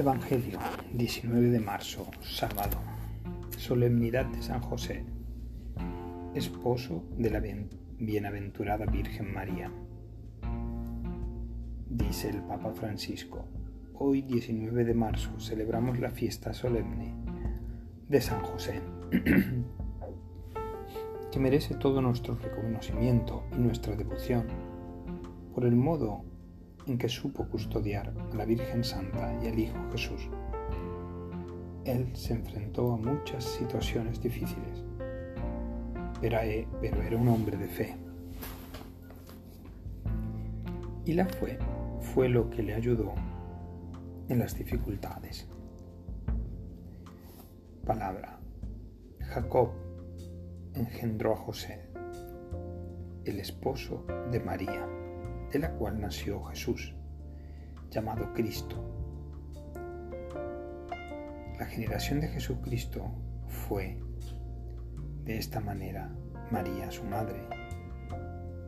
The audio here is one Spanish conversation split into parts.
Evangelio, 19 de marzo, sábado. Solemnidad de San José, esposo de la bienaventurada Virgen María. Dice el Papa Francisco, hoy 19 de marzo celebramos la fiesta solemne de San José, que merece todo nuestro reconocimiento y nuestra devoción por el modo en que supo custodiar a la Virgen Santa y al Hijo Jesús. Él se enfrentó a muchas situaciones difíciles, pero era un hombre de fe. Y la fe fue lo que le ayudó en las dificultades. Palabra. Jacob engendró a José, el esposo de María de la cual nació Jesús, llamado Cristo. La generación de Jesucristo fue, de esta manera, María, su madre.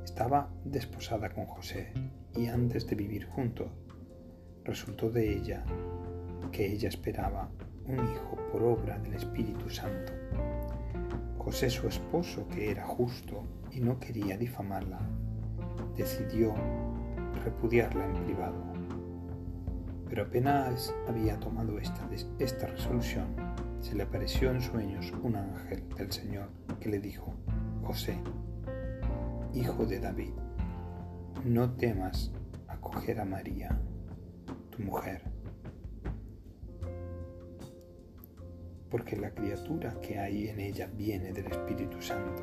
Estaba desposada con José y antes de vivir juntos, resultó de ella que ella esperaba un hijo por obra del Espíritu Santo. José, su esposo, que era justo y no quería difamarla, decidió repudiarla en privado. Pero apenas había tomado esta, esta resolución, se le apareció en sueños un ángel del Señor que le dijo, José, hijo de David, no temas acoger a María, tu mujer, porque la criatura que hay en ella viene del Espíritu Santo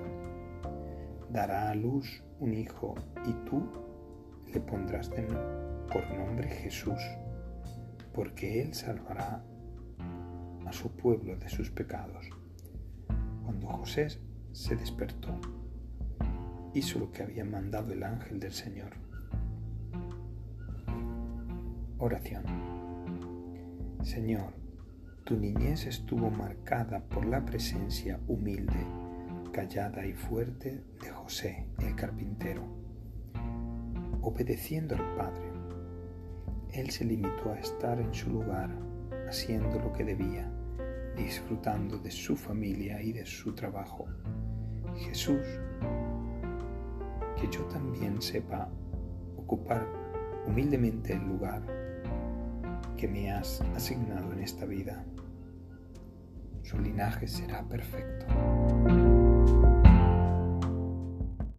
dará a luz un hijo y tú le pondrás por nombre Jesús, porque él salvará a su pueblo de sus pecados. Cuando José se despertó, hizo lo que había mandado el ángel del Señor. Oración. Señor, tu niñez estuvo marcada por la presencia humilde callada y fuerte de José el carpintero. Obedeciendo al Padre, él se limitó a estar en su lugar, haciendo lo que debía, disfrutando de su familia y de su trabajo. Jesús, que yo también sepa ocupar humildemente el lugar que me has asignado en esta vida. Su linaje será perfecto.